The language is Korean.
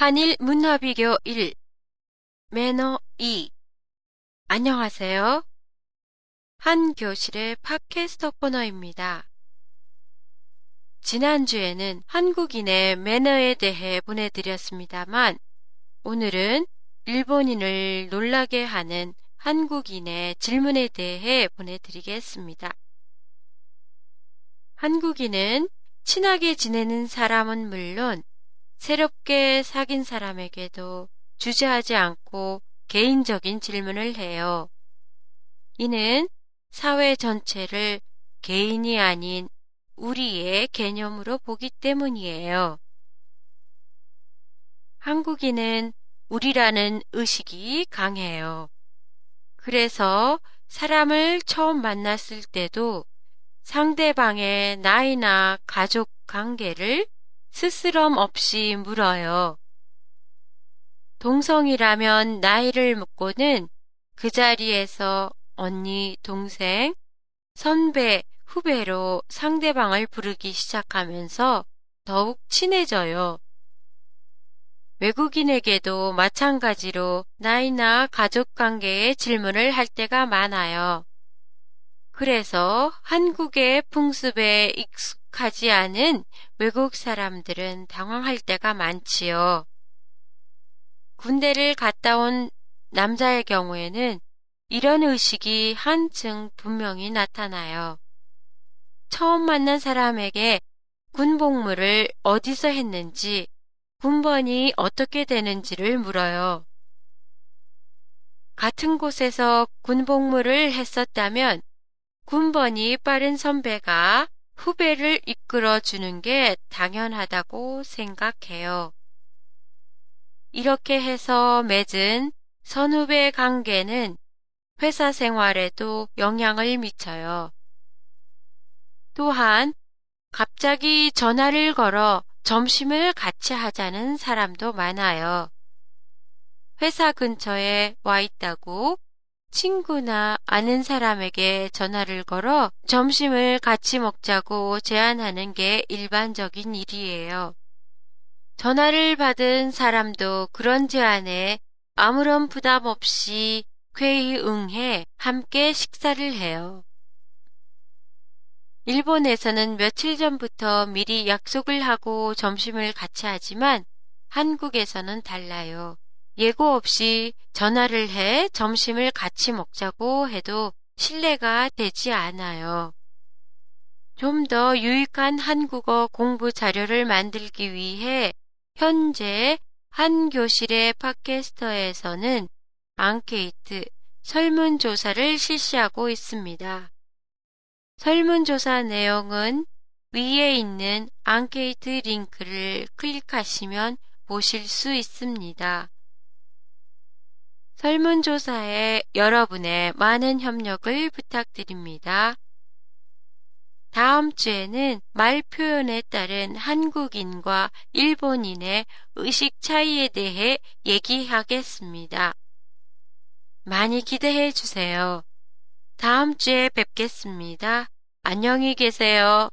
한일 문화비교 1 매너 2 안녕하세요. 한 교실의 팟캐스터 코너입니다. 지난주에는 한국인의 매너에 대해 보내드렸습니다만 오늘은 일본인을 놀라게 하는 한국인의 질문에 대해 보내드리겠습니다. 한국인은 친하게 지내는 사람은 물론 새롭게 사귄 사람에게도 주저하지 않고 개인적인 질문을 해요. 이는 사회 전체를 개인이 아닌 우리의 개념으로 보기 때문이에요. 한국인은 우리라는 의식이 강해요. 그래서 사람을 처음 만났을 때도 상대방의 나이나 가족 관계를 스스럼 없이 물어요. 동성이라면 나이를 묻고는 그 자리에서 언니, 동생, 선배, 후배로 상대방을 부르기 시작하면서 더욱 친해져요. 외국인에게도 마찬가지로 나이나 가족 관계의 질문을 할 때가 많아요. 그래서 한국의 풍습에 익숙하지 않은 외국 사람들은 당황할 때가 많지요. 군대를 갔다 온 남자의 경우에는 이런 의식이 한층 분명히 나타나요. 처음 만난 사람에게 군복무를 어디서 했는지, 군번이 어떻게 되는지를 물어요. 같은 곳에서 군복무를 했었다면 군번이 빠른 선배가 후배를 이끌어 주는 게 당연하다고 생각해요. 이렇게 해서 맺은 선후배 관계는 회사 생활에도 영향을 미쳐요. 또한 갑자기 전화를 걸어 점심을 같이 하자는 사람도 많아요. 회사 근처에 와 있다고 친구나 아는 사람에게 전화를 걸어 점심을 같이 먹자고 제안하는 게 일반적인 일이에요. 전화를 받은 사람도 그런 제안에 아무런 부담 없이 쾌히 응해 함께 식사를 해요. 일본에서는 며칠 전부터 미리 약속을 하고 점심을 같이 하지만 한국에서는 달라요. 예고 없이 전화를 해 점심을 같이 먹자고 해도 신뢰가 되지 않아요. 좀 더 유익한 한국어 공부 자료를 만들기 위해 현재 한 교실의 팟캐스터에서는 앙케이트 설문조사를 실시하고 있습니다. 설문조사 내용은 위에 있는 앙케이트 링크를 클릭하시면 보실 수 있습니다. 설문조사에 여러분의 많은 협력을 부탁드립니다. 다음 주에는 말 표현에 따른 한국인과 일본인의 의식 차이에 대해 얘기하겠습니다. 많이 기대해 주세요. 다음 주에 뵙겠습니다. 안녕히 계세요.